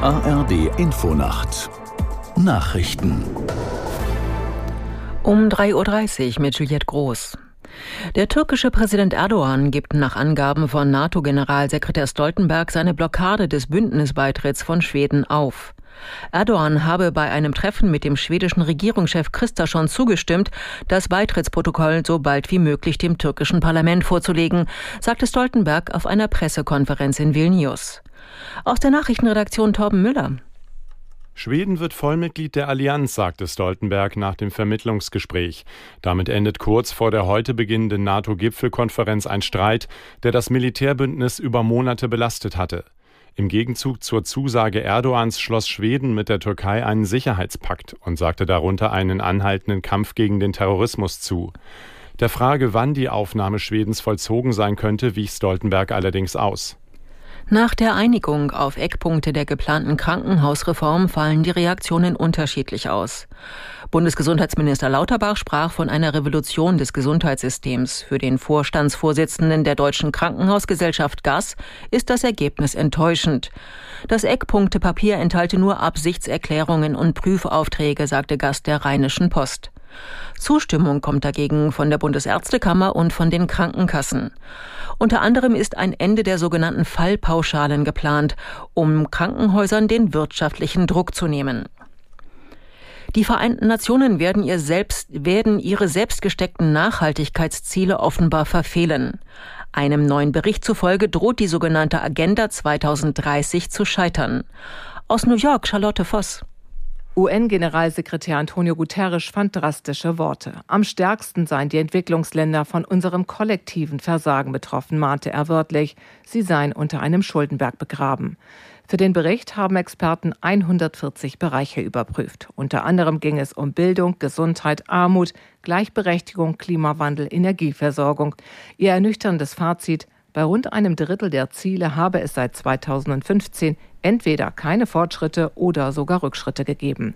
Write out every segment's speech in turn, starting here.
ARD Infonacht Nachrichten um 3.30 Uhr mit Juliette Groß. Der türkische Präsident Erdogan gibt nach Angaben von NATO-Generalsekretär Stoltenberg seine Blockade des Bündnisbeitritts von Schweden auf. Erdogan habe bei einem Treffen mit dem schwedischen Regierungschef Kristersson zugestimmt, das Beitrittsprotokoll so bald wie möglich dem türkischen Parlament vorzulegen, sagte Stoltenberg auf einer Pressekonferenz in Vilnius. Aus der Nachrichtenredaktion Torben Müller. Schweden wird Vollmitglied der Allianz, sagte Stoltenberg nach dem Vermittlungsgespräch. Damit endet kurz vor der heute beginnenden NATO-Gipfelkonferenz ein Streit, der das Militärbündnis über Monate belastet hatte. Im Gegenzug zur Zusage Erdogans schloss Schweden mit der Türkei einen Sicherheitspakt und sagte darunter einen anhaltenden Kampf gegen den Terrorismus zu. Der Frage, wann die Aufnahme Schwedens vollzogen sein könnte, wich Stoltenberg allerdings aus. Nach der Einigung auf Eckpunkte der geplanten Krankenhausreform fallen die Reaktionen unterschiedlich aus. Bundesgesundheitsminister Lauterbach sprach von einer Revolution des Gesundheitssystems. Für den Vorstandsvorsitzenden der Deutschen Krankenhausgesellschaft GAS ist das Ergebnis enttäuschend. Das Eckpunktepapier enthalte nur Absichtserklärungen und Prüfaufträge, sagte GAS der Rheinischen Post. Zustimmung kommt dagegen von der Bundesärztekammer und von den Krankenkassen. Unter anderem ist ein Ende der sogenannten Fallpauschalen geplant, um Krankenhäusern den wirtschaftlichen Druck zu nehmen. Die Vereinten Nationen werden, ihr selbst, werden ihre selbst gesteckten Nachhaltigkeitsziele offenbar verfehlen. Einem neuen Bericht zufolge droht die sogenannte Agenda 2030 zu scheitern. Aus New York Charlotte Voss. UN-Generalsekretär Antonio Guterres fand drastische Worte. Am stärksten seien die Entwicklungsländer von unserem kollektiven Versagen betroffen, mahnte er wörtlich. Sie seien unter einem Schuldenberg begraben. Für den Bericht haben Experten 140 Bereiche überprüft. Unter anderem ging es um Bildung, Gesundheit, Armut, Gleichberechtigung, Klimawandel, Energieversorgung. Ihr ernüchterndes Fazit, bei rund einem Drittel der Ziele habe es seit 2015 entweder keine Fortschritte oder sogar Rückschritte gegeben.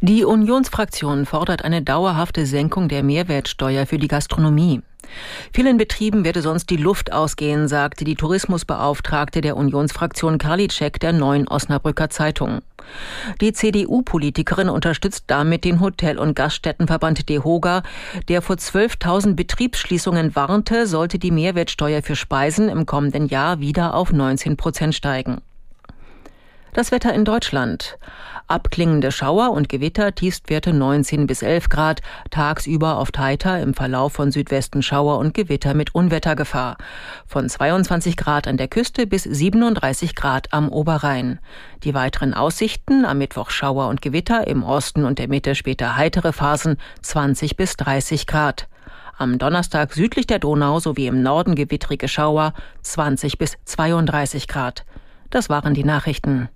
Die Unionsfraktion fordert eine dauerhafte Senkung der Mehrwertsteuer für die Gastronomie. Vielen Betrieben werde sonst die Luft ausgehen, sagte die Tourismusbeauftragte der Unionsfraktion Karliczek der Neuen Osnabrücker Zeitung. Die CDU-Politikerin unterstützt damit den Hotel- und Gaststättenverband DEHOGA, der vor 12.000 Betriebsschließungen warnte, sollte die Mehrwertsteuer für Speisen im kommenden Jahr wieder auf 19 Prozent steigen. Das Wetter in Deutschland. Abklingende Schauer und Gewitter, Tiefstwerte 19 bis 11 Grad, tagsüber oft heiter, im Verlauf von Südwesten Schauer und Gewitter mit Unwettergefahr. Von 22 Grad an der Küste bis 37 Grad am Oberrhein. Die weiteren Aussichten am Mittwoch Schauer und Gewitter, im Osten und der Mitte später heitere Phasen 20 bis 30 Grad. Am Donnerstag südlich der Donau sowie im Norden gewittrige Schauer 20 bis 32 Grad. Das waren die Nachrichten.